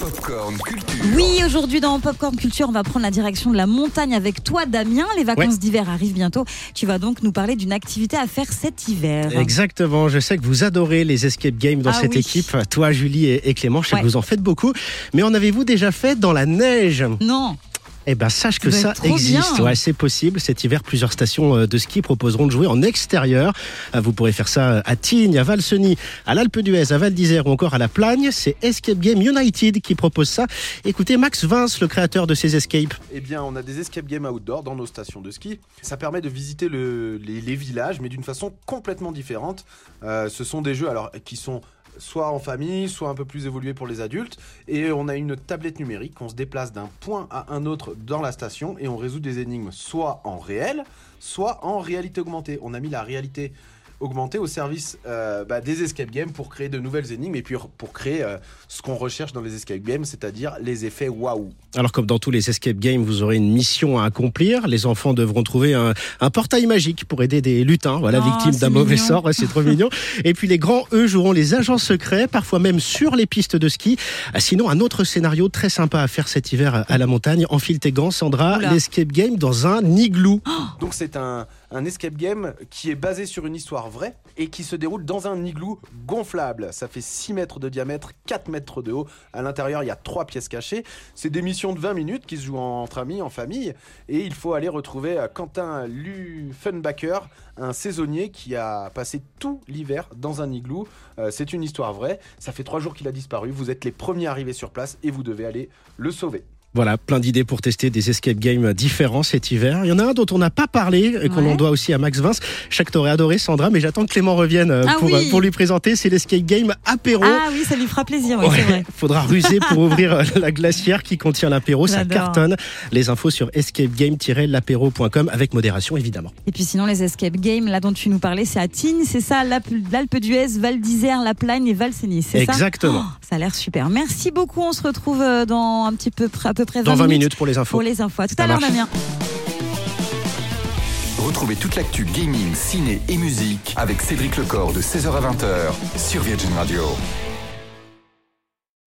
Popcorn Culture. Oui, aujourd'hui dans Popcorn Culture, on va prendre la direction de la montagne avec toi, Damien. Les vacances Ouais. d'hiver arrivent bientôt. Tu vas donc nous parler d'une activité à faire cet hiver. Exactement, je sais que vous adorez les escape games dans Ah cette oui. équipe, toi Julie et, Clément, je sais Ouais. que vous en faites beaucoup, mais en avez-vous déjà fait dans la neige? Non, Eh ben sache que Ça existe, bien. ouais, c'est possible. Cet hiver, plusieurs stations euh, de ski proposeront de jouer en extérieur. Euh, Vous pourrez faire ça à Tignes, à Valseny, à l'Alpe d'Huez, à Val d'Isère ou encore à La Plagne. C'est Escape Game United qui propose ça. Écoutez Max Vince, le créateur de ces escapes. Eh bien, on a des escape games outdoor dans nos stations de ski. Ça permet de visiter le- les, les villages, mais d'une façon complètement différente. Euh, ce sont des jeux alors qui sont soit en famille, soit un peu plus évolués pour les adultes. Et on a une tablette numérique. On se déplace d'un point à un autre dans la station et on résout des énigmes soit en réel, soit en réalité augmentée. On a mis la réalité augmentée au service euh, bah, des escape games pour créer de nouvelles énigmes et puis pour créer euh, ce qu'on recherche dans les escape games, c'est-à-dire les effets waouh. Alors comme dans tous les escape games, vous aurez une mission à accomplir. Les enfants devront trouver un, un portail magique pour aider des lutins, voilà, Oh, victimes d'un mauvais sort. Ouais, c'est trop mignon. Et puis les grands, eux, joueront les agents secrets, parfois même sur les pistes de ski. Ah, Sinon, un autre scénario très sympa à faire cet hiver à la montagne. Enfile tes gants, Sandra. L'escape game dans un igloo. Donc c'est un, un escape game qui est basé sur une histoire vraie et qui se déroule dans un igloo gonflable. Ça fait 6 mètres de diamètre, 4 mètres de haut. À l'intérieur, il y a 3 pièces cachées. C'est des missions de 20 minutes qui se jouent entre amis, en famille. Et il faut aller retrouver euh, Quentin Lufenbacher, un saisonnier qui a passé tout l'hiver dans un igloo. Euh, c'est une histoire vraie. Ça fait 3 jours qu'il a disparu. Vous êtes les premiers arrivés sur place et vous devez aller le sauver. Voilà, plein d'idées pour tester des escape games différents cet hiver. Il y en a un dont on n'a pas parlé et qu'on Ouais. en doit aussi à Max Vince. Je sais que t'aurais adoré Sandra, mais j'attends que Clément revienne euh, Ah pour, oui. pour lui présenter. C'est l'escape game apéro. ah oui, ça lui fera plaisir, oui, c'est vrai. faudra ruser pour ouvrir euh, la glacière qui contient l'apéro, ça cartonne. Les infos sur escapegame-lapéro.com avec modération évidemment. Et puis sinon, les escape games, là dont tu nous parlais, c'est à Tignes, c'est ça, l'Alpe d'Huez, Val d'Isère, La Plagne et Valseny, c'est ça? Exactement. Oh, Ça a l'air super. Merci beaucoup. On se retrouve euh, dans un petit peu, à peu près 20, Dans 20 minutes pour les infos. pour les infos. À tout Ça à l'heure. Damien. Retrouvez toute l'actu gaming, ciné et musique avec Cédric Lecor de 16h à 20h sur Virgin Radio.